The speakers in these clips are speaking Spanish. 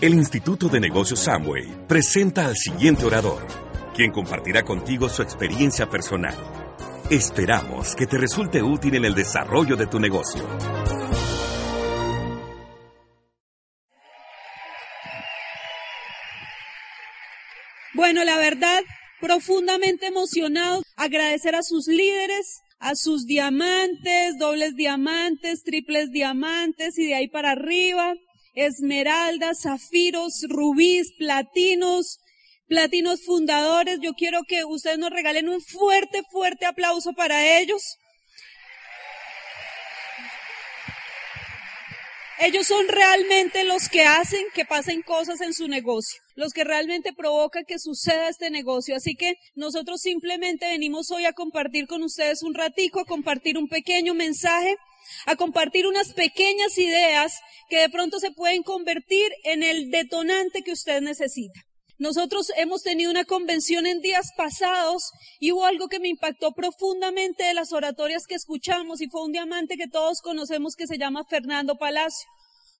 El Instituto de Negocios Samway presenta al siguiente orador, quien compartirá contigo su experiencia personal. Esperamos que te resulte útil en el desarrollo de tu negocio. Bueno, la verdad, profundamente emocionado, agradecer a sus líderes, a sus diamantes, dobles diamantes, triples diamantes y de ahí para arriba, esmeraldas, zafiros, rubíes, platinos, platinos fundadores. Yo quiero que ustedes nos regalen un fuerte, fuerte aplauso para ellos. Ellos son realmente los que hacen que pasen cosas en su negocio, los que realmente provocan que suceda este negocio. Así que nosotros simplemente venimos hoy a compartir con ustedes un ratico, a compartir un pequeño mensaje, a compartir unas pequeñas ideas que de pronto se pueden convertir en el detonante que usted necesita. Nosotros hemos tenido una convención en días pasados y hubo algo que me impactó profundamente de las oratorias que escuchamos y fue un diamante que todos conocemos que se llama Fernando Palacio.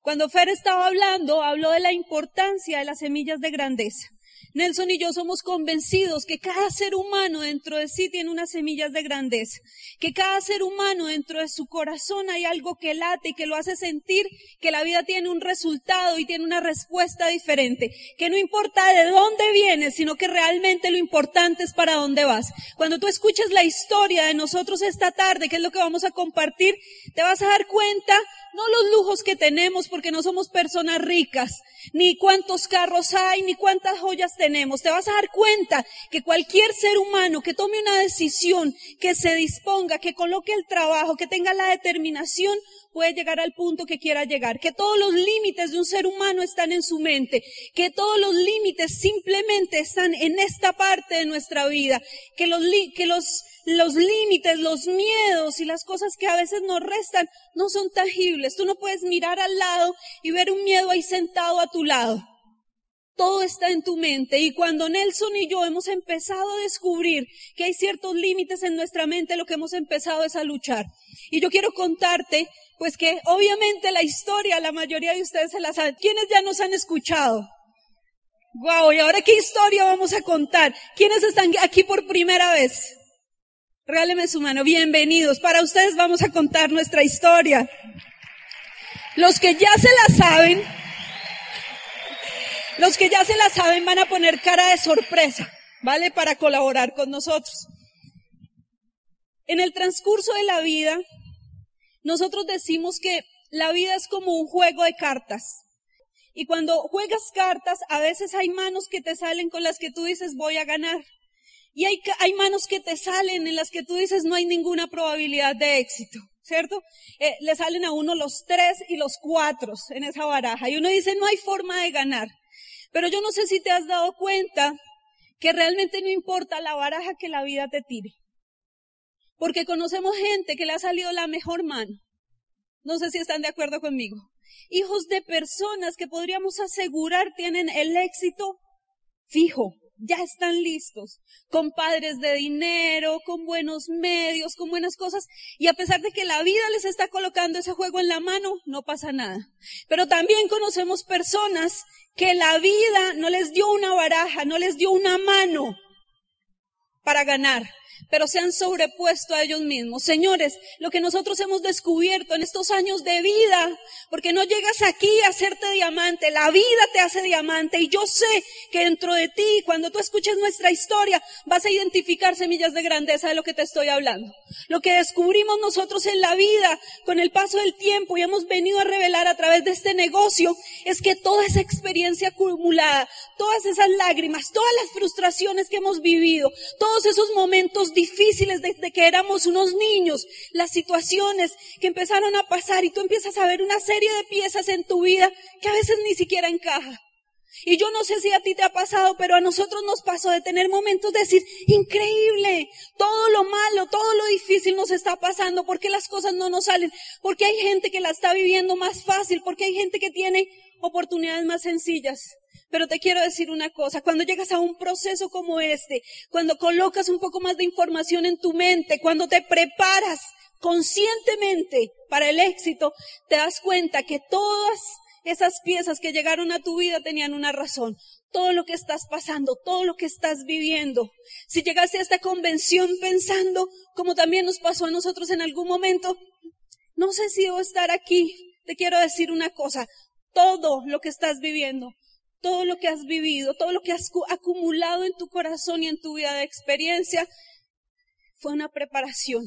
Cuando Fer estaba hablando, habló de la importancia de las semillas de grandeza. Nelson y yo somos convencidos que cada ser humano dentro de sí tiene unas semillas de grandeza, que cada ser humano dentro de su corazón hay algo que late y que lo hace sentir que la vida tiene un resultado y tiene una respuesta diferente, que no importa de dónde vienes, sino que realmente lo importante es para dónde vas. Cuando tú escuches la historia de nosotros esta tarde, que es lo que vamos a compartir, te vas a dar cuenta no los lujos que tenemos porque no somos personas ricas, ni cuántos carros hay, ni cuántas joyas tenemos. Te vas a dar cuenta que cualquier ser humano que tome una decisión, que se disponga, que coloque el trabajo, que tenga la determinación, puede llegar al punto que quiera llegar, que todos los límites de un ser humano están en su mente, que todos los límites simplemente están en esta parte de nuestra vida, que los, que los los límites, los miedos y las cosas que a veces nos restan no son tangibles. Tú no puedes mirar al lado y ver un miedo ahí sentado a tu lado. Todo está en tu mente y cuando Nelson y yo hemos empezado a descubrir que hay ciertos límites en nuestra mente, lo que hemos empezado es a luchar. Y yo quiero contarte, pues que obviamente la historia, la mayoría de ustedes se la saben. ¿Quiénes ya nos han escuchado? Wow, ¿y ahora qué historia vamos a contar? ¿Quiénes están aquí por primera vez? Regáleme su mano. Bienvenidos. Para ustedes vamos a contar nuestra historia. Los que ya se la saben, los que ya se la saben van a poner cara de sorpresa, ¿vale? Para colaborar con nosotros. En el transcurso de la vida, nosotros decimos que la vida es como un juego de cartas. Y cuando juegas cartas, a veces hay manos que te salen con las que tú dices voy a ganar. Y hay, hay manos que te salen en las que tú dices no hay ninguna probabilidad de éxito, ¿cierto? Eh, le salen a uno los tres y los cuatro en esa baraja. Y uno dice no hay forma de ganar. Pero yo no sé si te has dado cuenta que realmente no importa la baraja que la vida te tire. Porque conocemos gente que le ha salido la mejor mano. No sé si están de acuerdo conmigo. Hijos de personas que podríamos asegurar tienen el éxito fijo ya están listos, con padres de dinero, con buenos medios, con buenas cosas, y a pesar de que la vida les está colocando ese juego en la mano, no pasa nada. Pero también conocemos personas que la vida no les dio una baraja, no les dio una mano para ganar pero se han sobrepuesto a ellos mismos. Señores, lo que nosotros hemos descubierto en estos años de vida, porque no llegas aquí a hacerte diamante, la vida te hace diamante y yo sé que dentro de ti, cuando tú escuches nuestra historia, vas a identificar semillas de grandeza de lo que te estoy hablando. Lo que descubrimos nosotros en la vida con el paso del tiempo y hemos venido a revelar a través de este negocio es que toda esa experiencia acumulada, todas esas lágrimas, todas las frustraciones que hemos vivido, todos esos momentos difíciles desde que éramos unos niños, las situaciones que empezaron a pasar y tú empiezas a ver una serie de piezas en tu vida que a veces ni siquiera encaja. Y yo no sé si a ti te ha pasado, pero a nosotros nos pasó de tener momentos de decir, increíble, todo lo malo, todo lo difícil nos está pasando, porque las cosas no nos salen, porque hay gente que la está viviendo más fácil, porque hay gente que tiene oportunidades más sencillas. Pero te quiero decir una cosa, cuando llegas a un proceso como este, cuando colocas un poco más de información en tu mente, cuando te preparas conscientemente para el éxito, te das cuenta que todas esas piezas que llegaron a tu vida tenían una razón. Todo lo que estás pasando, todo lo que estás viviendo. Si llegaste a esta convención pensando, como también nos pasó a nosotros en algún momento, no sé si debo estar aquí. Te quiero decir una cosa. Todo lo que estás viviendo, todo lo que has vivido, todo lo que has acumulado en tu corazón y en tu vida de experiencia, fue una preparación.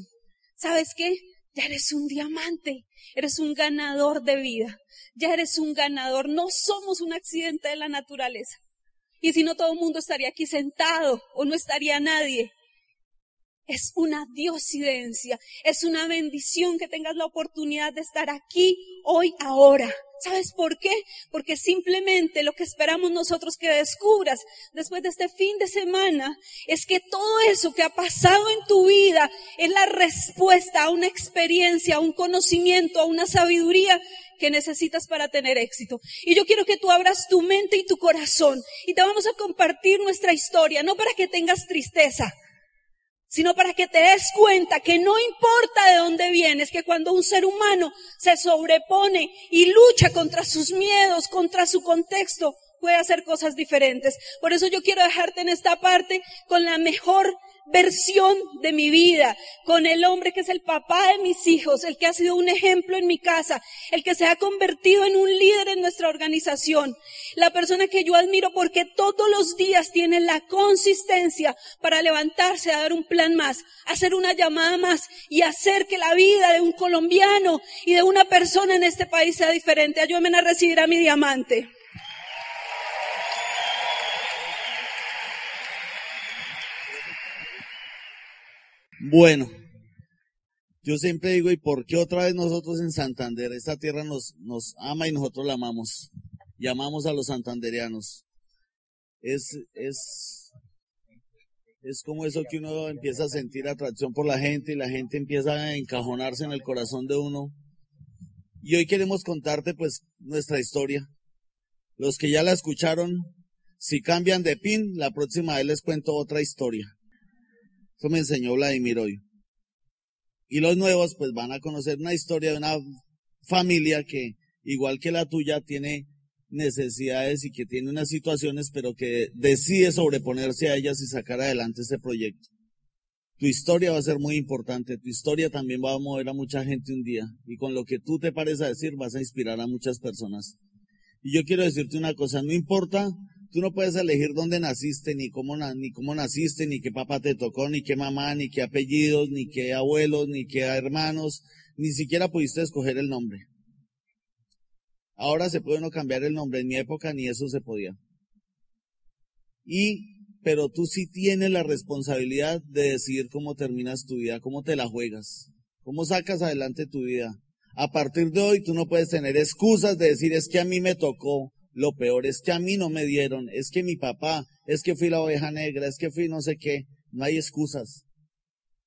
¿Sabes qué? Ya eres un diamante, eres un ganador de vida, ya eres un ganador, no somos un accidente de la naturaleza. Y si no, todo el mundo estaría aquí sentado o no estaría nadie. Es una diosidencia, es una bendición que tengas la oportunidad de estar aquí, hoy, ahora. ¿Sabes por qué? Porque simplemente lo que esperamos nosotros que descubras después de este fin de semana es que todo eso que ha pasado en tu vida es la respuesta a una experiencia, a un conocimiento, a una sabiduría que necesitas para tener éxito. Y yo quiero que tú abras tu mente y tu corazón y te vamos a compartir nuestra historia, no para que tengas tristeza, sino para que te des cuenta que no importa de dónde vienes, que cuando un ser humano se sobrepone y lucha contra sus miedos, contra su contexto, puede hacer cosas diferentes. Por eso yo quiero dejarte en esta parte con la mejor versión de mi vida, con el hombre que es el papá de mis hijos, el que ha sido un ejemplo en mi casa, el que se ha convertido en un líder en nuestra organización, la persona que yo admiro porque todos los días tiene la consistencia para levantarse a dar un plan más, hacer una llamada más y hacer que la vida de un colombiano y de una persona en este país sea diferente. Ayúdenme a recibir a mi diamante. Bueno, yo siempre digo, ¿y por qué otra vez nosotros en Santander? Esta tierra nos, nos ama y nosotros la amamos. Y amamos a los santanderianos. Es, es, es como eso que uno empieza a sentir atracción por la gente y la gente empieza a encajonarse en el corazón de uno. Y hoy queremos contarte pues nuestra historia. Los que ya la escucharon, si cambian de pin, la próxima vez les cuento otra historia. Eso me enseñó Vladimir hoy. Y los nuevos pues van a conocer una historia de una familia que, igual que la tuya, tiene necesidades y que tiene unas situaciones, pero que decide sobreponerse a ellas y sacar adelante este proyecto. Tu historia va a ser muy importante, tu historia también va a mover a mucha gente un día y con lo que tú te pares decir vas a inspirar a muchas personas. Y yo quiero decirte una cosa, no importa Tú no puedes elegir dónde naciste, ni cómo, ni cómo naciste, ni qué papá te tocó, ni qué mamá, ni qué apellidos, ni qué abuelos, ni qué hermanos, ni siquiera pudiste escoger el nombre. Ahora se puede no cambiar el nombre, en mi época ni eso se podía. Y, pero tú sí tienes la responsabilidad de decidir cómo terminas tu vida, cómo te la juegas, cómo sacas adelante tu vida. A partir de hoy tú no puedes tener excusas de decir es que a mí me tocó, lo peor es que a mí no me dieron, es que mi papá, es que fui la oveja negra, es que fui no sé qué. No hay excusas.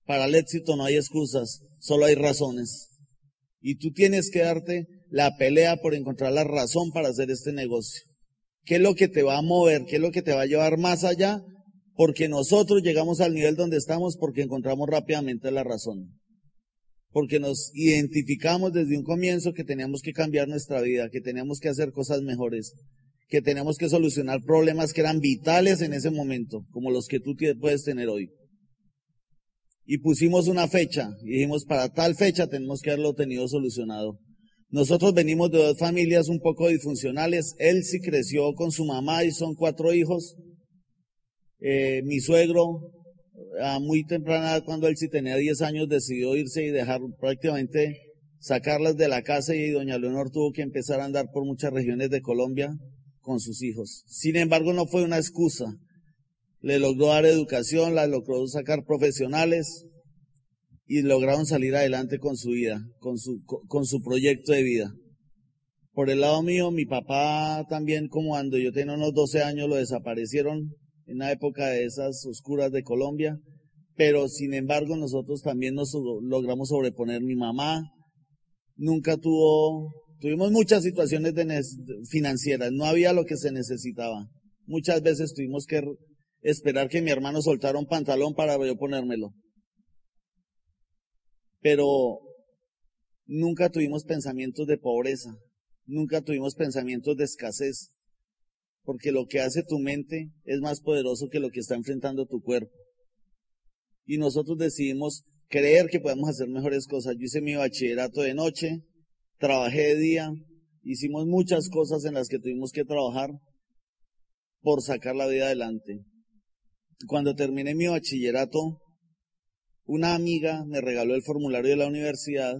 Para el éxito no hay excusas, solo hay razones. Y tú tienes que darte la pelea por encontrar la razón para hacer este negocio. ¿Qué es lo que te va a mover? ¿Qué es lo que te va a llevar más allá? Porque nosotros llegamos al nivel donde estamos porque encontramos rápidamente la razón porque nos identificamos desde un comienzo que teníamos que cambiar nuestra vida, que teníamos que hacer cosas mejores, que teníamos que solucionar problemas que eran vitales en ese momento, como los que tú puedes tener hoy. Y pusimos una fecha y dijimos, para tal fecha tenemos que haberlo tenido solucionado. Nosotros venimos de dos familias un poco disfuncionales. Él sí creció con su mamá y son cuatro hijos. Eh, mi suegro a muy temprana cuando él sí tenía 10 años, decidió irse y dejar prácticamente sacarlas de la casa y doña Leonor tuvo que empezar a andar por muchas regiones de Colombia con sus hijos. Sin embargo, no fue una excusa. Le logró dar educación, la logró sacar profesionales y lograron salir adelante con su vida, con su, con su proyecto de vida. Por el lado mío, mi papá también, como cuando yo tenía unos 12 años, lo desaparecieron en la época de esas oscuras de Colombia, pero sin embargo nosotros también nos logramos sobreponer. Mi mamá nunca tuvo, tuvimos muchas situaciones financieras, no había lo que se necesitaba. Muchas veces tuvimos que esperar que mi hermano soltara un pantalón para yo ponérmelo. Pero nunca tuvimos pensamientos de pobreza. Nunca tuvimos pensamientos de escasez, porque lo que hace tu mente es más poderoso que lo que está enfrentando tu cuerpo. Y nosotros decidimos creer que podemos hacer mejores cosas. Yo hice mi bachillerato de noche, trabajé de día, hicimos muchas cosas en las que tuvimos que trabajar por sacar la vida adelante. Cuando terminé mi bachillerato, una amiga me regaló el formulario de la universidad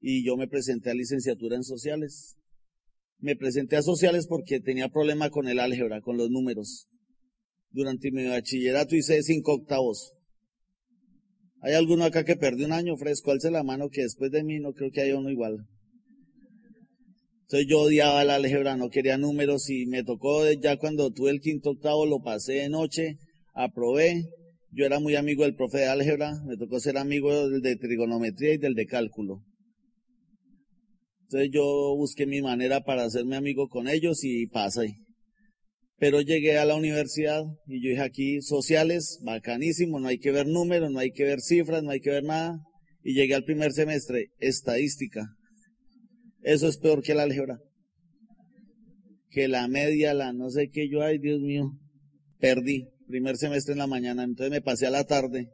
y yo me presenté a licenciatura en sociales. Me presenté a sociales porque tenía problema con el álgebra, con los números. Durante mi bachillerato hice cinco octavos. ¿Hay alguno acá que perdió un año fresco? Alce la mano que después de mí no creo que haya uno igual. Entonces yo odiaba el álgebra, no quería números y me tocó ya cuando tuve el quinto octavo, lo pasé de noche, aprobé. Yo era muy amigo del profe de álgebra, me tocó ser amigo del de trigonometría y del de cálculo. Entonces yo busqué mi manera para hacerme amigo con ellos y pasé. Pero llegué a la universidad y yo dije aquí, sociales, bacanísimo, no hay que ver números, no hay que ver cifras, no hay que ver nada. Y llegué al primer semestre, estadística. Eso es peor que la álgebra. Que la media, la no sé qué, yo, ay Dios mío, perdí. Primer semestre en la mañana, entonces me pasé a la tarde.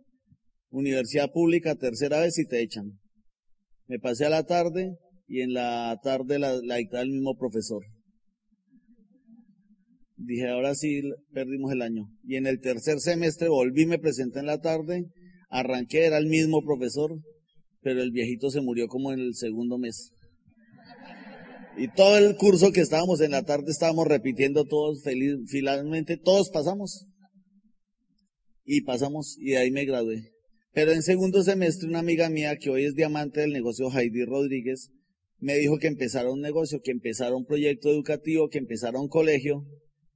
Universidad pública, tercera vez y te echan. Me pasé a la tarde, y en la tarde la, la dictaba el mismo profesor. Dije, ahora sí perdimos el año. Y en el tercer semestre volví, me presenté en la tarde, arranqué, era el mismo profesor, pero el viejito se murió como en el segundo mes. Y todo el curso que estábamos en la tarde estábamos repitiendo todos, feliz, finalmente todos pasamos. Y pasamos, y ahí me gradué. Pero en segundo semestre una amiga mía que hoy es diamante del negocio, Heidi Rodríguez, me dijo que empezara un negocio, que empezara un proyecto educativo, que empezara un colegio,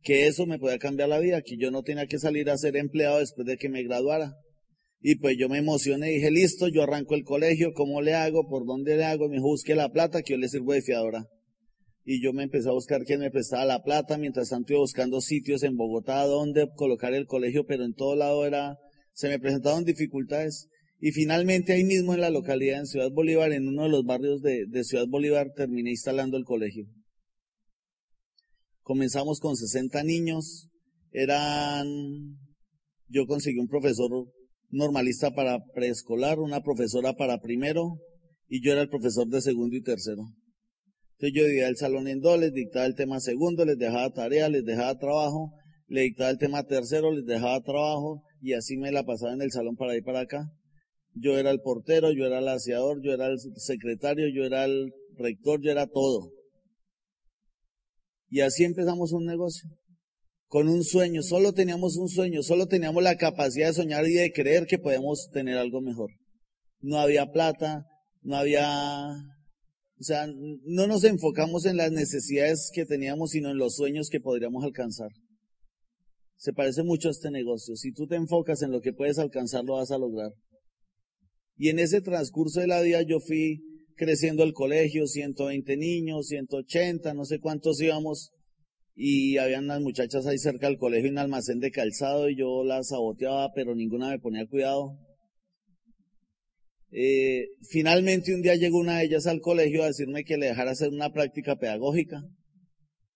que eso me podía cambiar la vida, que yo no tenía que salir a ser empleado después de que me graduara. Y pues yo me emocioné y dije, listo, yo arranco el colegio, ¿cómo le hago? ¿Por dónde le hago? Me dijo, busque la plata, que yo le sirvo de fiadora. Y yo me empecé a buscar quién me prestaba la plata, mientras tanto iba buscando sitios en Bogotá donde colocar el colegio, pero en todo lado era, se me presentaron dificultades. Y finalmente ahí mismo en la localidad, en Ciudad Bolívar, en uno de los barrios de, Ciudad Bolívar, terminé instalando el colegio. Comenzamos con 60 niños, eran, yo conseguí un profesor normalista para preescolar, una profesora para primero, y yo era el profesor de segundo y tercero. Entonces yo dividía el salón en dos, les dictaba el tema segundo, les dejaba tarea, les dejaba trabajo, le dictaba el tema tercero, les dejaba trabajo, y así me la pasaba en el salón para ir para acá. Yo era el portero, yo era el aseador, yo era el secretario, yo era el rector, yo era todo. Y así empezamos un negocio. Con un sueño, solo teníamos un sueño, solo teníamos la capacidad de soñar y de creer que podemos tener algo mejor. No había plata, no había, o sea, no nos enfocamos en las necesidades que teníamos, sino en los sueños que podríamos alcanzar. Se parece mucho a este negocio. Si tú te enfocas en lo que puedes alcanzar, lo vas a lograr. Y en ese transcurso de la vida yo fui creciendo el colegio, 120 niños, 180, no sé cuántos íbamos, y habían unas muchachas ahí cerca del colegio en un almacén de calzado y yo las saboteaba, pero ninguna me ponía cuidado. Eh, finalmente un día llegó una de ellas al colegio a decirme que le dejara hacer una práctica pedagógica,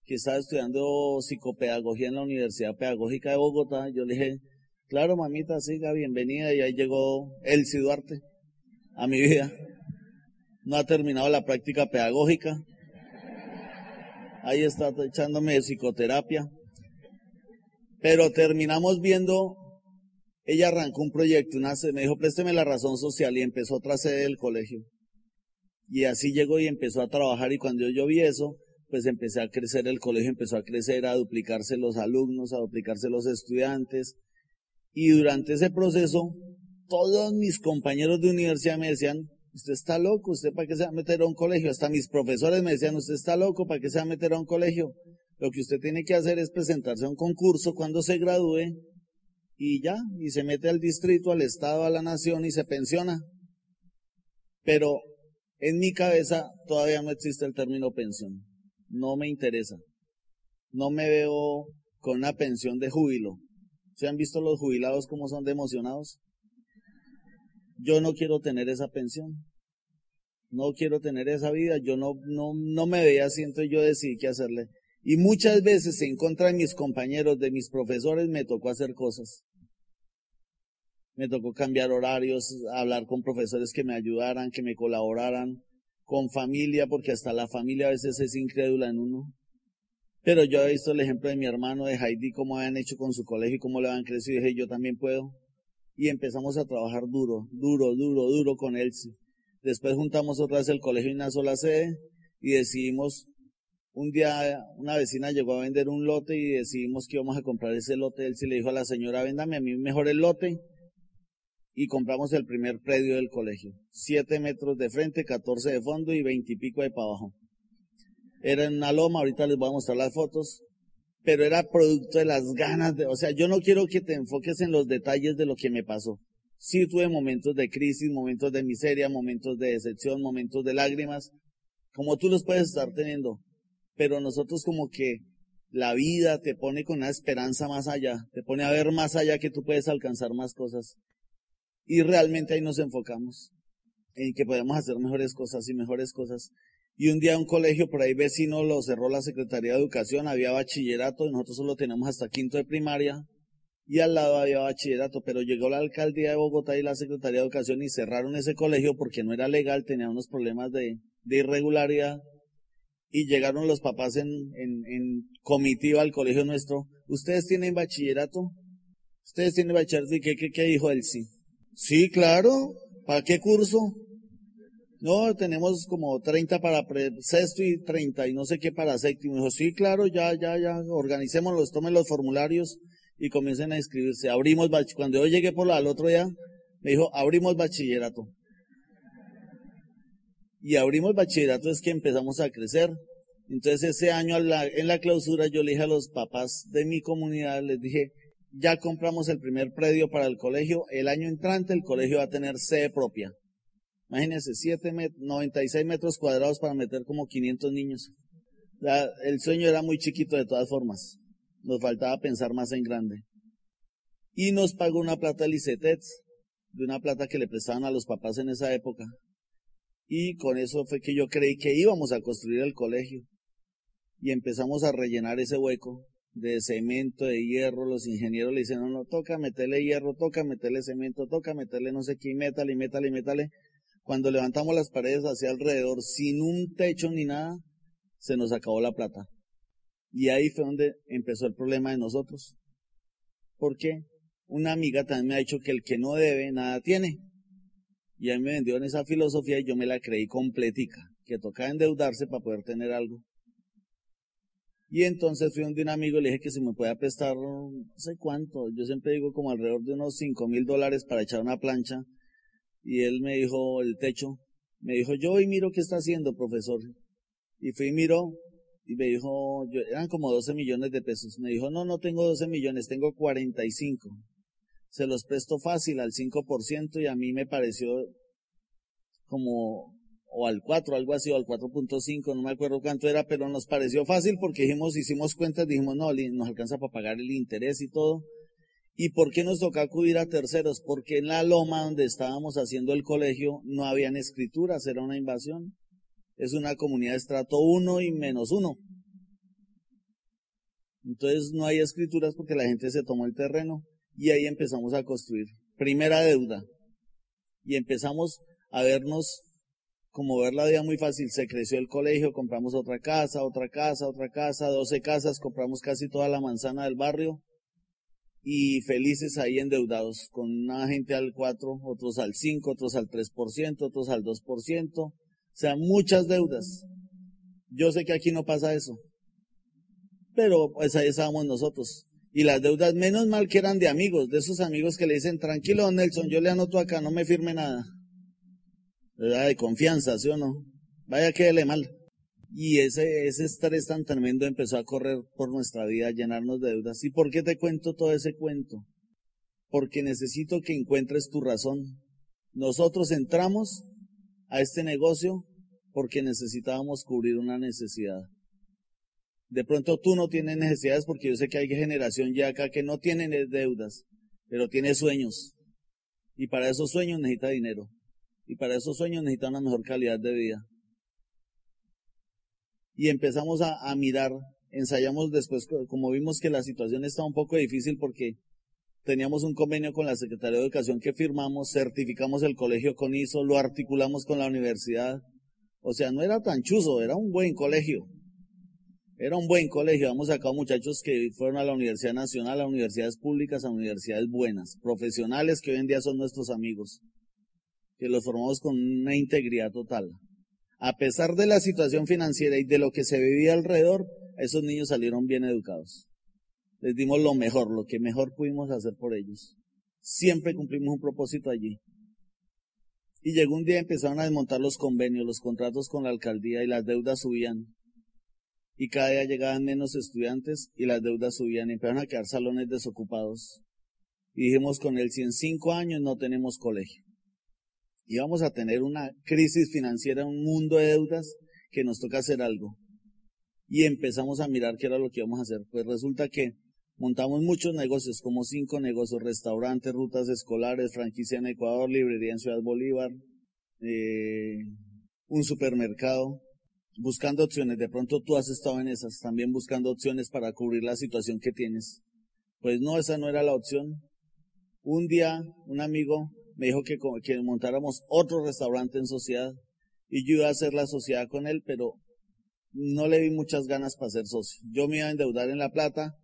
que estaba estudiando psicopedagogía en la Universidad Pedagógica de Bogotá. Yo le dije, claro mamita, siga, bienvenida, y ahí llegó Elsie Duarte a mi vida. No ha terminado la práctica pedagógica. Ahí está echándome psicoterapia. Pero terminamos viendo, ella arrancó un proyecto, una, me dijo, présteme la razón social y empezó otra sede del colegio. Y así llegó y empezó a trabajar y cuando yo vi eso, pues empecé a crecer el colegio, empezó a crecer, a duplicarse los alumnos, a duplicarse los estudiantes. Y durante ese proceso todos mis compañeros de universidad me decían, usted está loco, usted para qué se va a meter a un colegio. Hasta mis profesores me decían, usted está loco, para qué se va a meter a un colegio. Lo que usted tiene que hacer es presentarse a un concurso cuando se gradúe y ya, y se mete al distrito, al estado, a la nación y se pensiona. Pero en mi cabeza todavía no existe el término pensión. No me interesa. No me veo con una pensión de júbilo. ¿Se han visto los jubilados cómo son de? Yo no quiero tener esa pensión. no quiero tener esa vida, yo no, no, no me veía así, entonces yo decidí qué hacerle. Y muchas veces en contra de mis compañeros, de mis profesores, me tocó hacer cosas. Me tocó cambiar horarios, hablar con profesores que me ayudaran, que me colaboraran, con familia, porque hasta la familia a veces es incrédula en uno. Pero yo he visto el ejemplo de mi hermano, de Heidi, cómo habían hecho con su colegio y cómo le han crecido. Y dije, yo también puedo. Y empezamos a trabajar duro, duro, duro, duro con Elsie. Después juntamos otra vez el colegio en una sola sede y decidimos, un día una vecina llegó a vender un lote y decidimos que íbamos a comprar ese lote. Elsie le dijo a la señora, véndame a mí mejor el lote. Y compramos el primer predio del colegio. Siete metros de frente, catorce de fondo y veintipico de para abajo era en una loma, ahorita les voy a mostrar las fotos, pero era producto de las ganas de, o sea, yo no quiero que te enfoques en los detalles de lo que me pasó. Sí tuve momentos de crisis, momentos de miseria, momentos de decepción, momentos de lágrimas, como tú los puedes estar teniendo, pero nosotros como que la vida te pone con una esperanza más allá, te pone a ver más allá que tú puedes alcanzar más cosas. Y realmente ahí nos enfocamos en que podemos hacer mejores cosas y mejores cosas. Y un día un colegio por ahí vecino lo cerró la Secretaría de Educación, había bachillerato, y nosotros solo tenemos hasta quinto de primaria, y al lado había bachillerato, pero llegó la alcaldía de Bogotá y la Secretaría de Educación y cerraron ese colegio porque no era legal, tenía unos problemas de, irregularidad, y llegaron los papás en comitiva al colegio nuestro, ¿ustedes tienen bachillerato? ¿Ustedes tienen bachillerato? ¿Y qué, qué, qué dijo él? Sí. Sí, claro. ¿Para qué curso? No, tenemos como 30 para sexto y 30 y no sé qué para séptimo. Dijo, sí, claro, ya, ya, ya, organicémoslos, tomen los formularios y comiencen a inscribirse. Abrimos, cuando yo llegué por la, al otro día, me dijo, abrimos bachillerato. Y abrimos bachillerato es que empezamos a crecer. Entonces ese año en la clausura yo le dije a los papás de mi comunidad, les dije, ya compramos el primer predio para el colegio, el año entrante el colegio va a tener sede propia. Imagínense, 7 96 metros cuadrados para meter como 500 niños. el sueño era muy chiquito de todas formas. Nos faltaba pensar más en grande. Y nos pagó una plata el ICETEX, de una plata que le prestaban a los papás en esa época. Y con eso fue que yo creí que íbamos a construir el colegio. Y empezamos a rellenar ese hueco de cemento, de hierro. Los ingenieros le dicen, no, no, toca meterle hierro, toca meterle cemento, toca meterle no sé qué, y métale, y métale, y métale. Cuando levantamos las paredes hacia alrededor sin un techo ni nada, se nos acabó la plata. Y ahí fue donde empezó el problema de nosotros. ¿Por qué? Una amiga también me ha dicho que el que no debe, nada tiene. Y ahí me vendió en esa filosofía y yo me la creí completica, que tocaba endeudarse para poder tener algo. Y entonces fui donde un amigo y le dije que si me podía prestar, no sé cuánto, yo siempre digo como alrededor de unos cinco mil dólares para echar una plancha y él me dijo, el techo, me dijo, yo hoy miro qué está haciendo, profesor. Y fui y miró, y me dijo, yo, eran como 12 millones de pesos. Me dijo, no, no tengo 12 millones, tengo 45. Se los presto fácil al 5% y a mí me pareció como, o al 4, algo así, o al 4.5, no me acuerdo cuánto era, pero nos pareció fácil porque dijimos, hicimos cuentas, dijimos, no, nos alcanza para pagar el interés y todo. ¿Y por qué nos toca acudir a terceros? Porque en la loma donde estábamos haciendo el colegio no habían escrituras, era una invasión. Es una comunidad de estrato 1 y menos 1. Entonces no hay escrituras porque la gente se tomó el terreno y ahí empezamos a construir. Primera deuda. Y empezamos a vernos como ver la vida muy fácil. Se creció el colegio, compramos otra casa, otra casa, otra casa, 12 casas, compramos casi toda la manzana del barrio y felices ahí endeudados, con una gente al 4, otros al 5, otros al 3%, otros al 2%, o sea, muchas deudas. Yo sé que aquí no pasa eso, pero pues ahí estábamos nosotros. Y las deudas, menos mal que eran de amigos, de esos amigos que le dicen, tranquilo, Nelson, yo le anoto acá, no me firme nada. ¿Verdad? De confianza, ¿sí o no? Vaya, quédele mal. Y ese, ese estrés tan tremendo empezó a correr por nuestra vida, a llenarnos de deudas. ¿Y por qué te cuento todo ese cuento? Porque necesito que encuentres tu razón. Nosotros entramos a este negocio porque necesitábamos cubrir una necesidad. De pronto tú no tienes necesidades porque yo sé que hay generación ya acá que no tiene deudas, pero tiene sueños. Y para esos sueños necesita dinero. Y para esos sueños necesita una mejor calidad de vida. Y empezamos a, a mirar, ensayamos después, como vimos que la situación estaba un poco difícil porque teníamos un convenio con la Secretaría de Educación que firmamos, certificamos el colegio con ISO, lo articulamos con la universidad. O sea, no era tan chuzo, era un buen colegio. Era un buen colegio. Hemos sacado muchachos que fueron a la Universidad Nacional, a universidades públicas, a universidades buenas, profesionales que hoy en día son nuestros amigos, que los formamos con una integridad total. A pesar de la situación financiera y de lo que se vivía alrededor, esos niños salieron bien educados. Les dimos lo mejor, lo que mejor pudimos hacer por ellos. Siempre cumplimos un propósito allí. Y llegó un día empezaron a desmontar los convenios, los contratos con la alcaldía y las deudas subían y cada día llegaban menos estudiantes y las deudas subían y empezaron a quedar salones desocupados. Y dijimos con él, si cinco años no tenemos colegio, y vamos a tener una crisis financiera, un mundo de deudas, que nos toca hacer algo. Y empezamos a mirar qué era lo que íbamos a hacer. Pues resulta que montamos muchos negocios, como cinco negocios, restaurantes, rutas escolares, franquicia en Ecuador, librería en Ciudad Bolívar, eh, un supermercado, buscando opciones. De pronto tú has estado en esas, también buscando opciones para cubrir la situación que tienes. Pues no, esa no era la opción. Un día un amigo me dijo que, que montáramos otro restaurante en sociedad y yo iba a hacer la sociedad con él, pero no le vi muchas ganas para ser socio. Yo me iba a endeudar en la plata,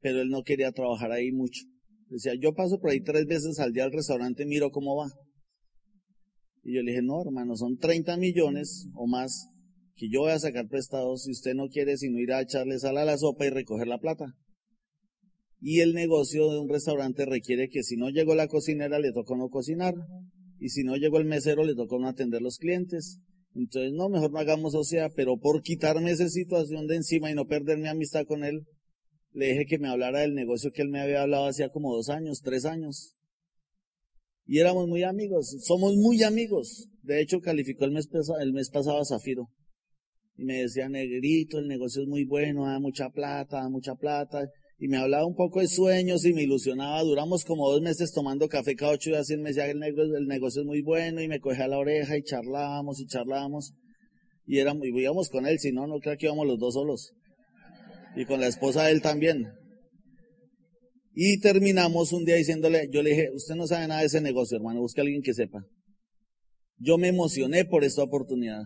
pero él no quería trabajar ahí mucho. Decía, yo paso por ahí tres veces al día al restaurante y miro cómo va. Y yo le dije, no, hermano, son 30 millones o más que yo voy a sacar prestados si usted no quiere sino ir a echarle sal a la sopa y recoger la plata. Y el negocio de un restaurante requiere que si no llegó la cocinera le toca no cocinar y si no llegó el mesero le toca no atender los clientes. Entonces, no, mejor no hagamos o sea, pero por quitarme esa situación de encima y no perder mi amistad con él, le dije que me hablara del negocio que él me había hablado hacía como dos años, tres años. Y éramos muy amigos, somos muy amigos. De hecho, calificó el mes, el mes pasado a Zafiro y me decía, negrito, el negocio es muy bueno, da mucha plata, da mucha plata. Y me hablaba un poco de sueños y me ilusionaba. Duramos como dos meses tomando café cada ocho y me decía, el negocio, el negocio es muy bueno y me cogía la oreja y charlábamos y charlábamos. Y éramos, y íbamos con él, si no, no creo que íbamos los dos solos. Y con la esposa de él también. Y terminamos un día diciéndole, yo le dije, usted no sabe nada de ese negocio, hermano, busque a alguien que sepa. Yo me emocioné por esta oportunidad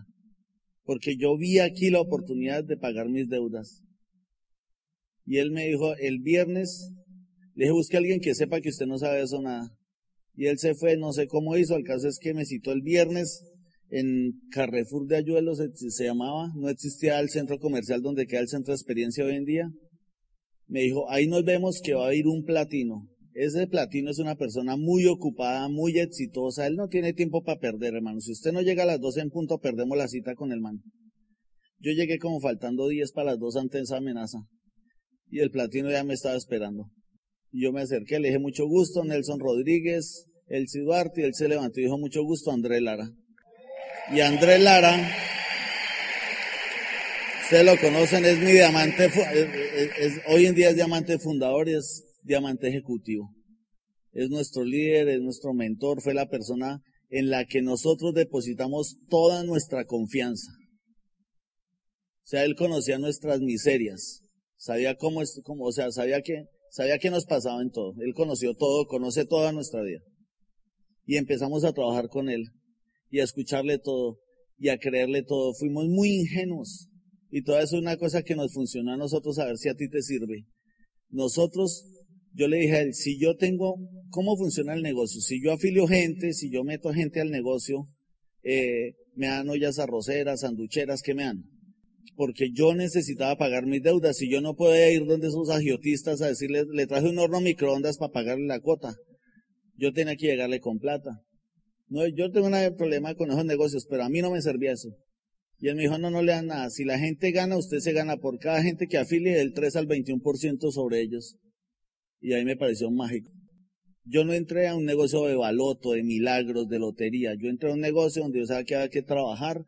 porque yo vi aquí la oportunidad de pagar mis deudas. Y él me dijo, el viernes, le dije, busque a alguien que sepa que usted no sabe eso nada. Y él se fue, no sé cómo hizo, el caso es que me citó el viernes en Carrefour de Ayuelos, se, llamaba, no existía el centro comercial donde queda el centro de experiencia hoy en día. Me dijo, ahí nos vemos que va a ir un platino. Ese platino es una persona muy ocupada, muy exitosa. Él no tiene tiempo para perder, hermano. Si usted no llega a las 12 en punto, perdemos la cita con el man. Yo llegué como faltando 10 para las 2 ante esa amenaza. Y el platino ya me estaba esperando. Y yo me acerqué, le dije mucho gusto, Nelson Rodríguez, el Duarte, y él se levantó y dijo mucho gusto, André Lara. Y André Lara, ustedes lo conocen, es mi diamante, hoy en día es diamante fundador y es diamante ejecutivo. Es nuestro líder, es nuestro mentor, fue la persona en la que nosotros depositamos toda nuestra confianza. O sea, él conocía nuestras miserias, sabía cómo es, cómo, o sea, sabía que, sabía nos pasaba en todo. Él conoció todo, conoce toda nuestra vida. Y empezamos a trabajar con él y a escucharle todo y a creerle todo. Fuimos muy ingenuos. Y todo eso es una cosa que nos funcionó a nosotros a ver si a ti te sirve. Nosotros yo le dije a él, si yo tengo, ¿cómo funciona el negocio? Si yo afilio gente, si yo meto gente al negocio, eh, me dan ollas arroceras, sanducheras, ¿qué me dan? Porque yo necesitaba pagar mis deudas. Si yo no podía ir donde esos agiotistas a decirle, le traje un horno microondas para pagarle la cuota. Yo tenía que llegarle con plata. No, yo tengo un problema con esos negocios, pero a mí no me servía eso. Y él me dijo, no, no le dan nada. Si la gente gana, usted se gana por cada gente que afilie del 3 al 21% sobre ellos y ahí me pareció mágico. Yo no entré a un negocio de baloto, de milagros, de lotería. Yo entré a un negocio donde yo sabía que había que trabajar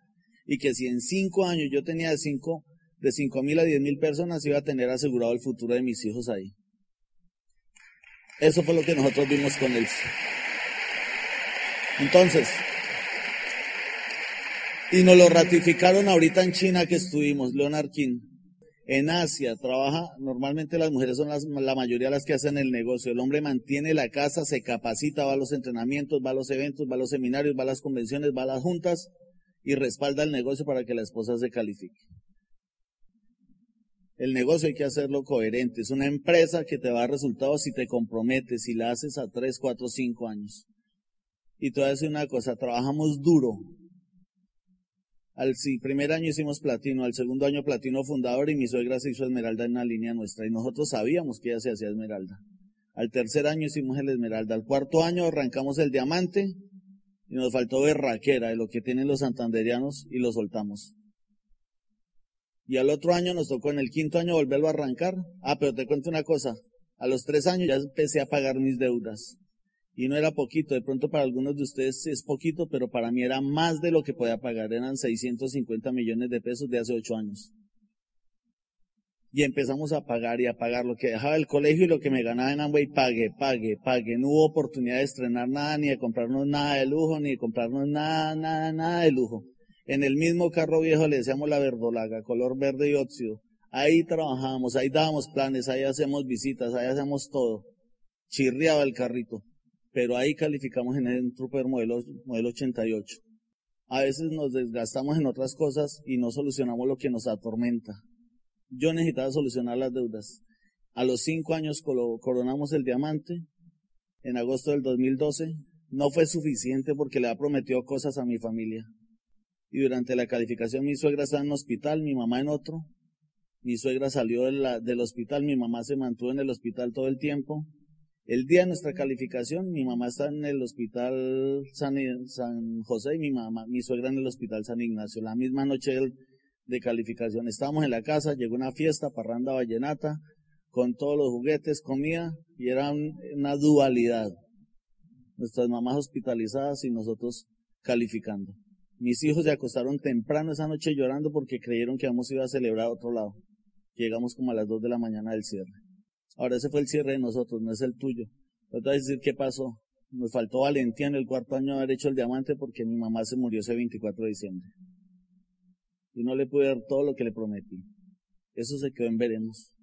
y que si en cinco años yo tenía de cinco, de cinco mil a diez mil personas, iba a tener asegurado el futuro de mis hijos ahí. Eso fue lo que nosotros vimos con él. Entonces, Y nos lo ratificaron ahorita en China que estuvimos, Leonard King. En Asia trabaja, normalmente las mujeres son las, la mayoría las que hacen el negocio. El hombre mantiene la casa, se capacita, va a los entrenamientos, va a los eventos, va a los seminarios, va a las convenciones, va a las juntas y respalda el negocio para que la esposa se califique. El negocio hay que hacerlo coherente. Es una empresa que te va a dar resultados si te comprometes, si la haces a 3, 4, 5 años. Y te voy a decir una cosa, trabajamos duro, al primer año hicimos platino, al segundo año platino fundador y mi suegra se hizo esmeralda en la línea nuestra y nosotros sabíamos que ella se hacía esmeralda. Al tercer año hicimos el esmeralda, al cuarto año arrancamos el diamante y nos faltó berraquera de lo que tienen los santanderianos y lo soltamos. Y al otro año nos tocó en el quinto año volverlo a arrancar. Ah, pero te cuento una cosa. A los tres años ya empecé a pagar mis deudas y no era poquito, de pronto para algunos de ustedes es poquito, pero para mí era más de lo que podía pagar, eran 650 millones de pesos de hace ocho años. Y empezamos a pagar y a pagar lo que dejaba el colegio y lo que me ganaba en Amway, pague, pague, pague. No hubo oportunidad de estrenar nada, ni de comprarnos nada de lujo, ni de comprarnos nada, nada, nada de lujo. En el mismo carro viejo le decíamos la verdolaga, color verde y óxido. Ahí trabajábamos, ahí dábamos planes, ahí hacemos visitas, ahí hacemos todo. Chirriaba el carrito pero ahí calificamos en el Trooper modelo, modelo 88. A veces nos desgastamos en otras cosas y no solucionamos lo que nos atormenta. Yo necesitaba solucionar las deudas. A los cinco años coronamos el diamante. En agosto del 2012 no fue suficiente porque le ha prometido cosas a mi familia. Y durante la calificación mi suegra estaba en un hospital, mi mamá en otro. Mi suegra salió del hospital, mi mamá se mantuvo en el hospital todo el tiempo. El día de nuestra calificación, mi mamá está en el hospital San, José y mi mamá, mi suegra en el hospital San Ignacio. La misma noche de calificación estábamos en la casa, llegó una fiesta, parranda vallenata, con todos los juguetes, comida, y era una dualidad. Nuestras mamás hospitalizadas y nosotros calificando. Mis hijos se acostaron temprano esa noche llorando porque creyeron que íbamos a a celebrar a otro lado. Llegamos como a las dos de la mañana del cierre. Ahora ese fue el cierre de nosotros, no es el tuyo. Pero te voy a decir qué pasó. Nos faltó valentía en el cuarto año de haber hecho el diamante porque mi mamá se murió ese 24 de diciembre. Y no le pude dar todo lo que le prometí. Eso se quedó en veremos.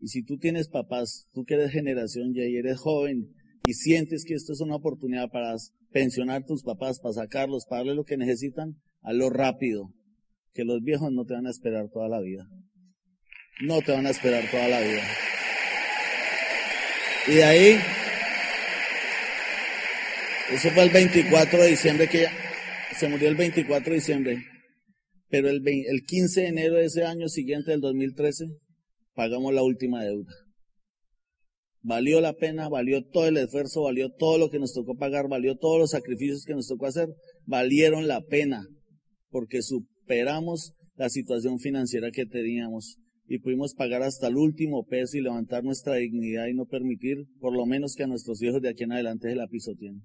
Y si tú tienes papás, tú que eres generación Y eres joven y sientes que esto es una oportunidad para pensionar tus papás, para sacarlos, para darle lo que necesitan, hazlo rápido. Que los viejos no te van a esperar toda la vida. No te van a esperar toda la vida. Y de ahí, eso fue el 24 de diciembre que se murió el 24 de diciembre. Pero el, el 15 de enero de ese año siguiente, del 2013, pagamos la última deuda. Valió la pena, valió todo el esfuerzo, valió todo lo que nos tocó pagar, valió todos los sacrificios que nos tocó hacer, valieron la pena, porque superamos la situación financiera que teníamos y pudimos pagar hasta el último peso y levantar nuestra dignidad y no permitir, por lo menos que a nuestros hijos de aquí en adelante se la pisoteen.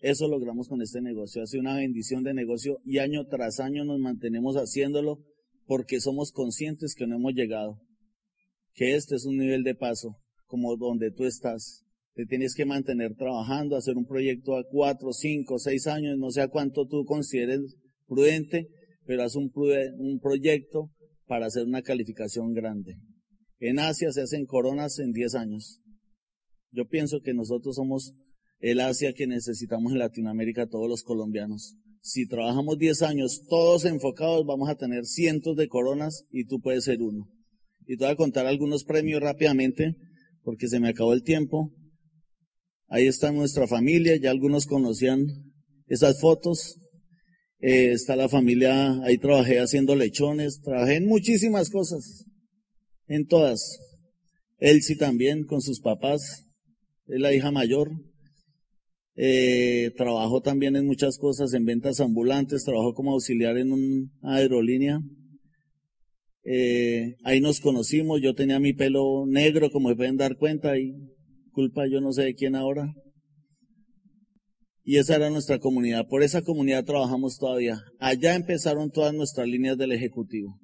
Eso logramos con este negocio. Hace una bendición de negocio y año tras año nos mantenemos haciéndolo porque somos conscientes que no hemos llegado. Que este es un nivel de paso, como donde tú estás. Te tienes que mantener trabajando, hacer un proyecto a cuatro, cinco, seis años, no sé a cuánto tú consideres prudente, pero haz un, un proyecto para hacer una calificación grande. En Asia se hacen coronas en 10 años. Yo pienso que nosotros somos el Asia que necesitamos en Latinoamérica, todos los colombianos. Si trabajamos 10 años todos enfocados, vamos a tener cientos de coronas y tú puedes ser uno. Y te voy a contar algunos premios rápidamente, porque se me acabó el tiempo. Ahí está nuestra familia, ya algunos conocían esas fotos. Eh, está la familia, ahí trabajé haciendo lechones, trabajé en muchísimas cosas, en todas. Elsie también con sus papás, es la hija mayor. Eh, trabajó también en muchas cosas, en ventas ambulantes, trabajó como auxiliar en una aerolínea. Eh, ahí nos conocimos, yo tenía mi pelo negro, como se pueden dar cuenta, y culpa yo no sé de quién ahora. Y esa era nuestra comunidad. Por esa comunidad trabajamos todavía. Allá empezaron todas nuestras líneas del Ejecutivo.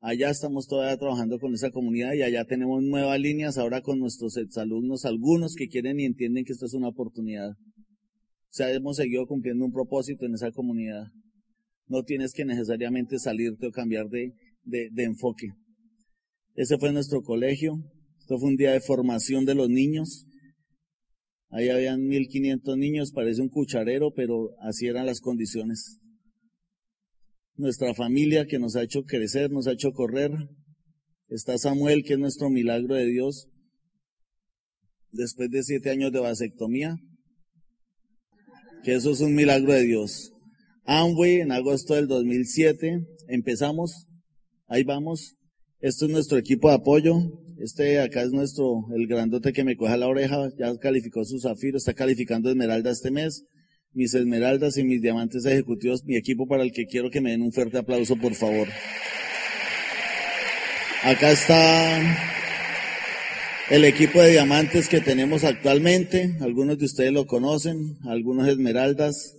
Allá estamos todavía trabajando con esa comunidad y allá tenemos nuevas líneas ahora con nuestros exalumnos, algunos que quieren y entienden que esto es una oportunidad. O sea, hemos seguido cumpliendo un propósito en esa comunidad. No tienes que necesariamente salirte o cambiar de, de, de enfoque. Ese fue nuestro colegio. Esto fue un día de formación de los niños. Ahí habían 1500 niños, parece un cucharero, pero así eran las condiciones. Nuestra familia que nos ha hecho crecer, nos ha hecho correr. Está Samuel, que es nuestro milagro de Dios. Después de siete años de vasectomía, que eso es un milagro de Dios. Amway en agosto del 2007 empezamos, ahí vamos. Esto es nuestro equipo de apoyo. Este acá es nuestro, el grandote que me coja la oreja, ya calificó su zafiro, está calificando esmeralda este mes. Mis esmeraldas y mis diamantes ejecutivos, mi equipo para el que quiero que me den un fuerte aplauso, por favor. Acá está el equipo de diamantes que tenemos actualmente, algunos de ustedes lo conocen, algunos esmeraldas,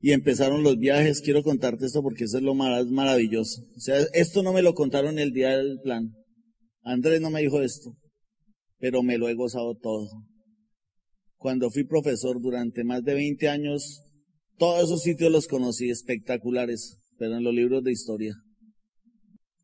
y empezaron los viajes. Quiero contarte esto porque eso es lo más maravilloso. O sea, esto no me lo contaron el día del plan. Andrés no me dijo esto, pero me lo he gozado todo. Cuando fui profesor durante más de 20 años, todos esos sitios los conocí espectaculares, pero en los libros de historia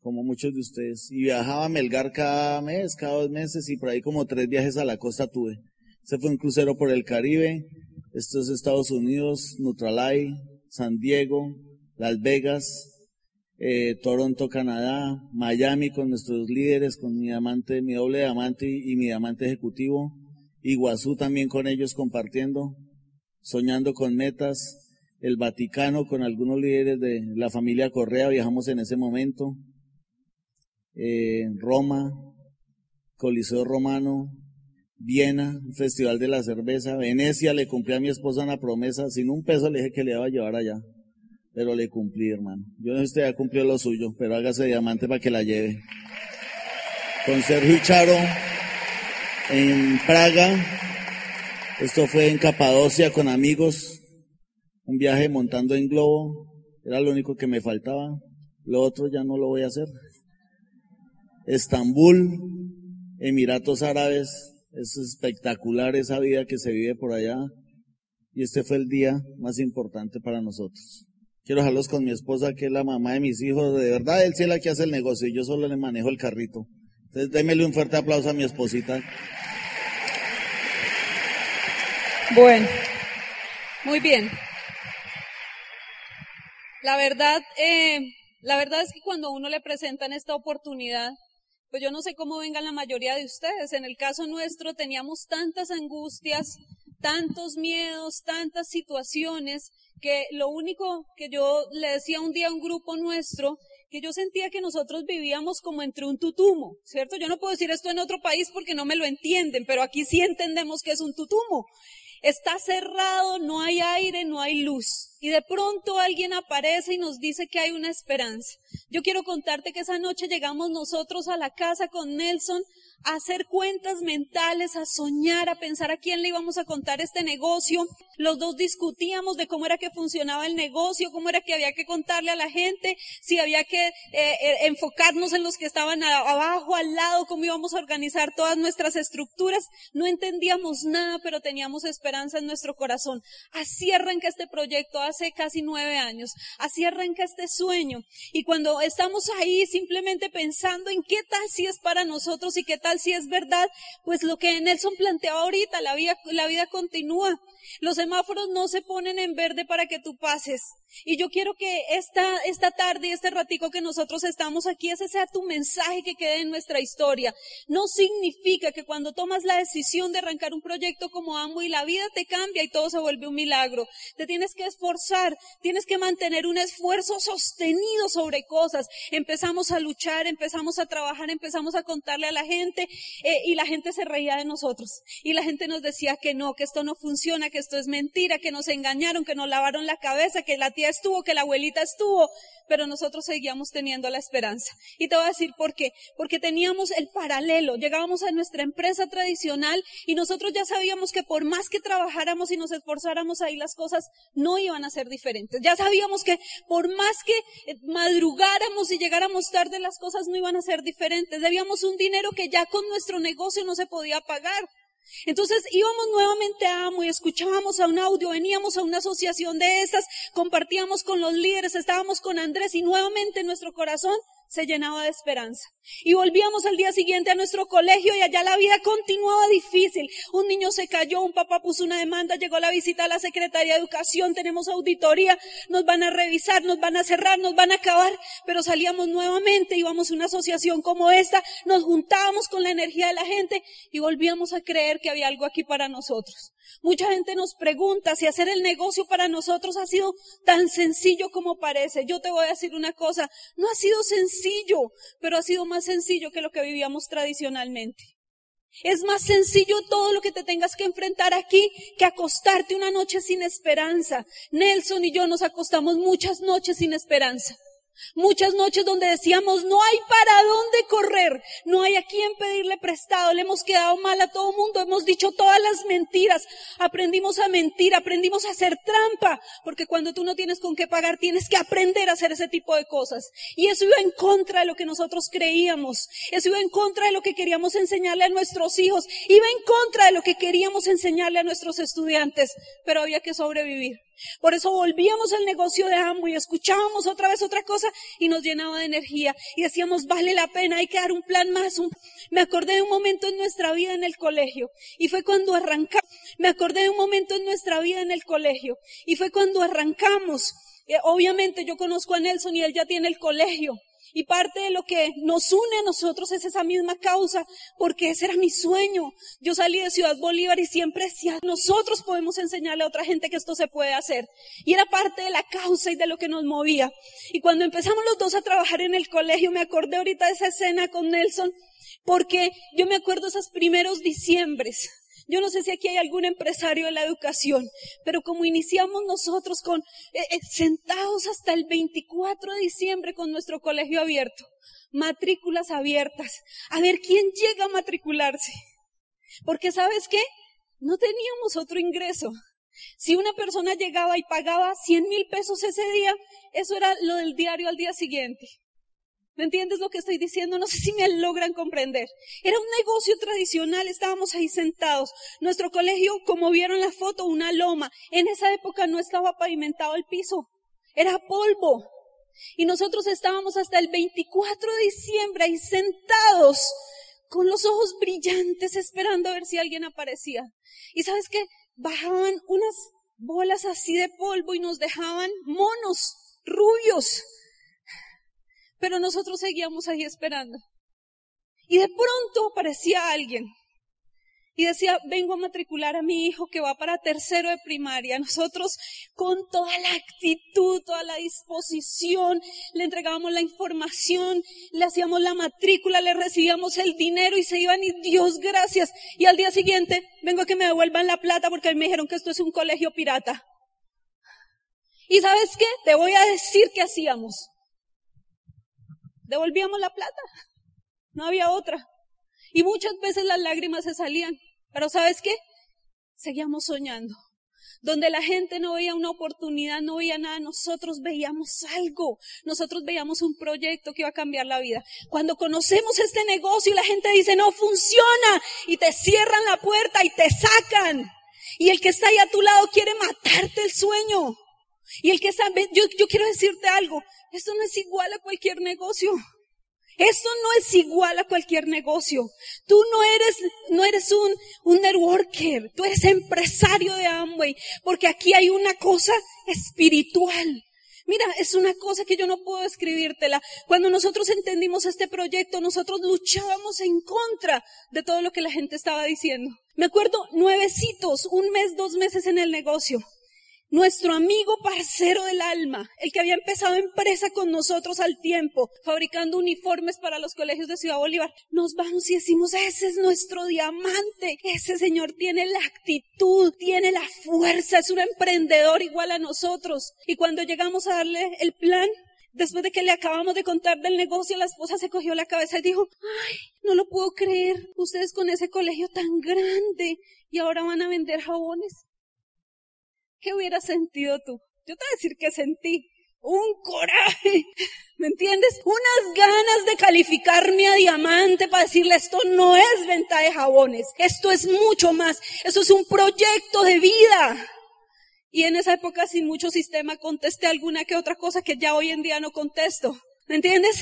como muchos de ustedes. Y viajaba a Melgar cada mes, cada dos meses, y por ahí como tres viajes a la costa tuve. Se fue un crucero por el Caribe, esto es Estados Unidos, Neutralay, San Diego, Las Vegas, eh, Toronto, Canadá, Miami con nuestros líderes, con mi amante, mi doble diamante y mi diamante ejecutivo, Iguazú también con ellos compartiendo, soñando con metas, el Vaticano con algunos líderes de la familia Correa, viajamos en ese momento, eh, Roma, Coliseo Romano, Viena, Festival de la Cerveza, Venecia, le cumplí a mi esposa una promesa, sin un peso le dije que le iba a llevar allá, pero le cumplí, hermano. Yo no sé si usted ya cumplió lo suyo, pero hágase diamante para que la lleve. Con Sergio Charo, en Praga, esto fue en Capadocia con amigos, un viaje montando en globo, era lo único que me faltaba, lo otro ya no lo voy a hacer. Estambul, Emiratos Árabes, es espectacular esa vida que se vive por allá. Y este fue el día más importante para nosotros. Quiero dejarlos con mi esposa, que es la mamá de mis hijos. De verdad, él sí es la que hace el negocio yo solo le manejo el carrito. Entonces, démele un fuerte aplauso a mi esposita. Bueno, muy bien. La verdad, eh, la verdad es que cuando uno le presentan esta oportunidad, pues yo no sé cómo vengan la mayoría de ustedes. En el caso nuestro teníamos tantas angustias, tantos miedos, tantas situaciones, que lo único que yo le decía un día a un grupo nuestro, que yo sentía que nosotros vivíamos como entre un tutumo, ¿cierto? Yo no puedo decir esto en otro país porque no me lo entienden, pero aquí sí entendemos que es un tutumo. Está cerrado, no hay aire, no hay luz. Y de pronto alguien aparece y nos dice que hay una esperanza. Yo quiero contarte que esa noche llegamos nosotros a la casa con Nelson a hacer cuentas mentales, a soñar, a pensar a quién le íbamos a contar este negocio. Los dos discutíamos de cómo era que funcionaba el negocio, cómo era que había que contarle a la gente, si había que eh, eh, enfocarnos en los que estaban abajo, al lado, cómo íbamos a organizar todas nuestras estructuras. No entendíamos nada, pero teníamos esperanza en nuestro corazón. Así arranca este proyecto hace casi nueve años. Así arranca este sueño. Y cuando estamos ahí simplemente pensando en qué tal si es para nosotros y qué tal si es verdad, pues lo que Nelson planteaba ahorita, la vida, la vida continúa. Los semáforos no se ponen en verde para que tú pases. Y yo quiero que esta, esta tarde y este ratico que nosotros estamos aquí, ese sea tu mensaje que quede en nuestra historia. No significa que cuando tomas la decisión de arrancar un proyecto como Amo y la vida te cambia y todo se vuelve un milagro. Te tienes que esforzar, tienes que mantener un esfuerzo sostenido sobre cosas. Empezamos a luchar, empezamos a trabajar, empezamos a contarle a la gente eh, y la gente se reía de nosotros. Y la gente nos decía que no, que esto no funciona, que esto es mentira, que nos engañaron, que nos lavaron la cabeza, que la tía estuvo, que la abuelita estuvo, pero nosotros seguíamos teniendo la esperanza. Y te voy a decir por qué. Porque teníamos el paralelo, llegábamos a nuestra empresa tradicional y nosotros ya sabíamos que por más que trabajáramos y nos esforzáramos ahí las cosas no iban a ser diferentes. Ya sabíamos que por más que eh, madrugáramos y llegáramos tarde las cosas no iban a ser diferentes. Debíamos un dinero que ya con nuestro negocio no se podía pagar. Entonces íbamos nuevamente a Amo y escuchábamos a un audio, veníamos a una asociación de estas, compartíamos con los líderes, estábamos con Andrés y nuevamente nuestro corazón se llenaba de esperanza. Y volvíamos al día siguiente a nuestro colegio y allá la vida continuaba difícil. Un niño se cayó, un papá puso una demanda, llegó la visita a la Secretaría de Educación, tenemos auditoría, nos van a revisar, nos van a cerrar, nos van a acabar, pero salíamos nuevamente, íbamos a una asociación como esta, nos juntábamos con la energía de la gente y volvíamos a creer que había algo aquí para nosotros. Mucha gente nos pregunta si hacer el negocio para nosotros ha sido tan sencillo como parece. Yo te voy a decir una cosa, no ha sido sencillo, pero ha sido más sencillo que lo que vivíamos tradicionalmente. Es más sencillo todo lo que te tengas que enfrentar aquí que acostarte una noche sin esperanza. Nelson y yo nos acostamos muchas noches sin esperanza. Muchas noches donde decíamos, no hay para dónde correr, no hay a quién pedirle prestado, le hemos quedado mal a todo mundo, hemos dicho todas las mentiras, aprendimos a mentir, aprendimos a hacer trampa, porque cuando tú no tienes con qué pagar, tienes que aprender a hacer ese tipo de cosas. Y eso iba en contra de lo que nosotros creíamos, eso iba en contra de lo que queríamos enseñarle a nuestros hijos, iba en contra de lo que queríamos enseñarle a nuestros estudiantes, pero había que sobrevivir. Por eso volvíamos al negocio de Amo y escuchábamos otra vez otra cosa y nos llenaba de energía y decíamos, vale la pena, hay que dar un plan más. Me acordé de un momento en nuestra vida en el colegio y fue cuando arrancamos. Me acordé de un momento en nuestra vida en el colegio y fue cuando arrancamos. Eh, obviamente yo conozco a Nelson y él ya tiene el colegio. Y parte de lo que nos une a nosotros es esa misma causa, porque ese era mi sueño. Yo salí de Ciudad Bolívar y siempre decía, nosotros podemos enseñarle a otra gente que esto se puede hacer. Y era parte de la causa y de lo que nos movía. Y cuando empezamos los dos a trabajar en el colegio, me acordé ahorita de esa escena con Nelson, porque yo me acuerdo esos primeros diciembres yo no sé si aquí hay algún empresario de la educación, pero como iniciamos nosotros con eh, eh, sentados hasta el 24 de diciembre con nuestro colegio abierto, matrículas abiertas, a ver quién llega a matricularse. Porque sabes qué? No teníamos otro ingreso. Si una persona llegaba y pagaba 100 mil pesos ese día, eso era lo del diario al día siguiente. ¿Me entiendes lo que estoy diciendo? No sé si me logran comprender. Era un negocio tradicional, estábamos ahí sentados. Nuestro colegio, como vieron la foto, una loma. En esa época no estaba pavimentado el piso, era polvo. Y nosotros estábamos hasta el 24 de diciembre ahí sentados, con los ojos brillantes, esperando a ver si alguien aparecía. Y sabes qué? Bajaban unas bolas así de polvo y nos dejaban monos, rubios pero nosotros seguíamos ahí esperando. Y de pronto aparecía alguien y decía, vengo a matricular a mi hijo que va para tercero de primaria. Nosotros con toda la actitud, toda la disposición, le entregábamos la información, le hacíamos la matrícula, le recibíamos el dinero y se iban y Dios gracias. Y al día siguiente, vengo a que me devuelvan la plata porque me dijeron que esto es un colegio pirata. Y sabes qué? Te voy a decir qué hacíamos devolvíamos la plata. No había otra. Y muchas veces las lágrimas se salían. Pero ¿sabes qué? Seguíamos soñando. Donde la gente no veía una oportunidad, no veía nada, nosotros veíamos algo. Nosotros veíamos un proyecto que iba a cambiar la vida. Cuando conocemos este negocio y la gente dice, no funciona, y te cierran la puerta y te sacan. Y el que está ahí a tu lado quiere matarte el sueño. Y el que está, yo, yo quiero decirte algo, esto no es igual a cualquier negocio. Esto no es igual a cualquier negocio. Tú no eres, no eres un, un networker, tú eres empresario de Amway, porque aquí hay una cosa espiritual. Mira, es una cosa que yo no puedo escribírtela. Cuando nosotros entendimos este proyecto, nosotros luchábamos en contra de todo lo que la gente estaba diciendo. Me acuerdo, nuevecitos, un mes, dos meses en el negocio nuestro amigo parcero del alma, el que había empezado empresa con nosotros al tiempo, fabricando uniformes para los colegios de Ciudad Bolívar, nos vamos y decimos, ese es nuestro diamante, ese señor tiene la actitud, tiene la fuerza, es un emprendedor igual a nosotros. Y cuando llegamos a darle el plan, Después de que le acabamos de contar del negocio, la esposa se cogió la cabeza y dijo, ay, no lo puedo creer, ustedes con ese colegio tan grande y ahora van a vender jabones. ¿Qué hubieras sentido tú? Yo te voy a decir que sentí. un coraje, ¿me entiendes? Unas ganas de calificarme a diamante para decirle esto no es venta de jabones, esto es mucho más, esto es un proyecto de vida. Y en esa época sin mucho sistema contesté alguna que otra cosa que ya hoy en día no contesto, ¿me entiendes?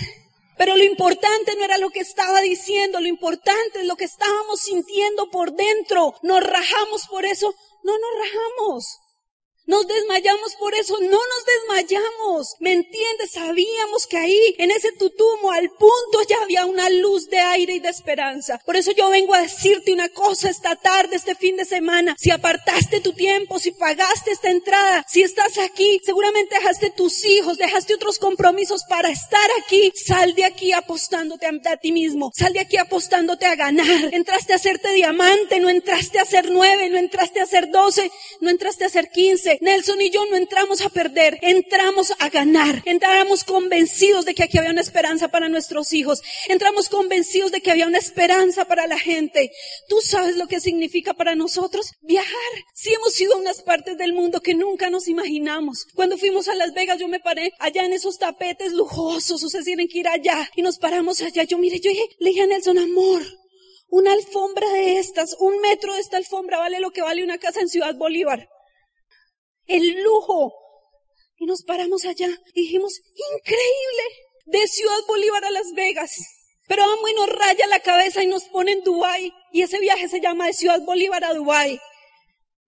Pero lo importante no era lo que estaba diciendo, lo importante es lo que estábamos sintiendo por dentro. Nos rajamos por eso, no nos rajamos. Nos desmayamos por eso, no nos desmayamos. ¿Me entiendes? Sabíamos que ahí, en ese tutumo, al punto ya había una luz de aire y de esperanza. Por eso yo vengo a decirte una cosa esta tarde, este fin de semana. Si apartaste tu tiempo, si pagaste esta entrada, si estás aquí, seguramente dejaste tus hijos, dejaste otros compromisos para estar aquí. Sal de aquí apostándote a, a ti mismo. Sal de aquí apostándote a ganar. Entraste a hacerte diamante, no entraste a ser nueve, no entraste a ser doce, no entraste a ser quince Nelson y yo no entramos a perder, entramos a ganar. Entramos convencidos de que aquí había una esperanza para nuestros hijos. Entramos convencidos de que había una esperanza para la gente. ¿Tú sabes lo que significa para nosotros viajar? Sí hemos ido a unas partes del mundo que nunca nos imaginamos. Cuando fuimos a Las Vegas, yo me paré allá en esos tapetes lujosos. Ustedes tienen que ir allá. Y nos paramos allá. Yo mire, yo dije, le dije a Nelson, amor, una alfombra de estas, un metro de esta alfombra vale lo que vale una casa en Ciudad Bolívar el lujo. Y nos paramos allá y dijimos, increíble, de Ciudad Bolívar a Las Vegas. Pero vamos y nos raya la cabeza y nos pone en Dubái. Y ese viaje se llama de Ciudad Bolívar a Dubái.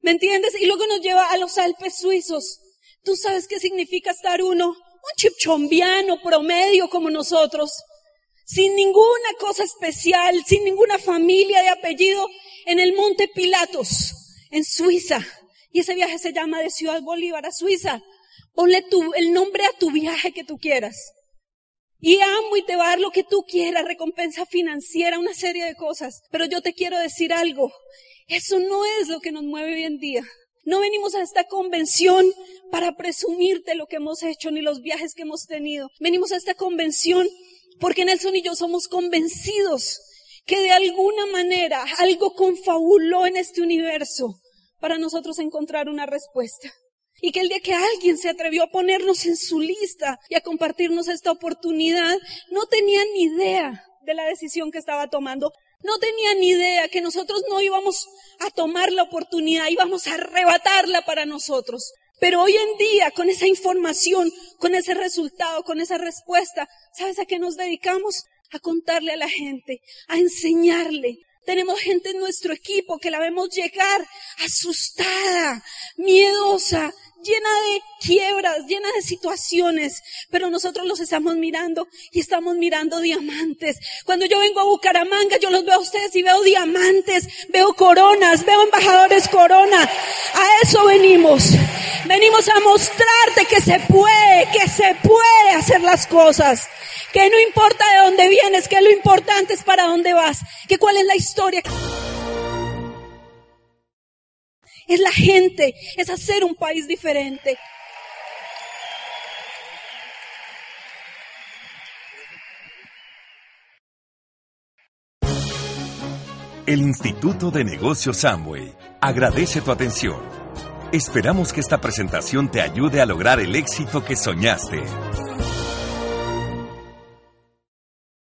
¿Me entiendes? Y luego nos lleva a los Alpes suizos. ¿Tú sabes qué significa estar uno? Un chipchombiano promedio como nosotros. Sin ninguna cosa especial, sin ninguna familia de apellido, en el Monte Pilatos, en Suiza. Y ese viaje se llama de Ciudad Bolívar a Suiza. Ponle tu, el nombre a tu viaje que tú quieras. Y amo y te va a dar lo que tú quieras, recompensa financiera, una serie de cosas. Pero yo te quiero decir algo. Eso no es lo que nos mueve hoy en día. No venimos a esta convención para presumirte lo que hemos hecho ni los viajes que hemos tenido. Venimos a esta convención porque Nelson y yo somos convencidos que de alguna manera algo confabuló en este universo para nosotros encontrar una respuesta. Y que el día que alguien se atrevió a ponernos en su lista y a compartirnos esta oportunidad, no tenía ni idea de la decisión que estaba tomando. No tenía ni idea que nosotros no íbamos a tomar la oportunidad, íbamos a arrebatarla para nosotros. Pero hoy en día, con esa información, con ese resultado, con esa respuesta, ¿sabes a qué nos dedicamos? A contarle a la gente, a enseñarle, tenemos gente en nuestro equipo que la vemos llegar asustada, miedosa, llena de quiebras, llena de situaciones, pero nosotros los estamos mirando y estamos mirando diamantes. Cuando yo vengo a Bucaramanga, yo los veo a ustedes y veo diamantes, veo coronas, veo embajadores corona. A eso venimos. Venimos a mostrarte que se puede, que se puede hacer las cosas que no importa de dónde vienes, que lo importante es para dónde vas, que cuál es la historia. Es la gente, es hacer un país diferente. El Instituto de Negocios Samway agradece tu atención. Esperamos que esta presentación te ayude a lograr el éxito que soñaste.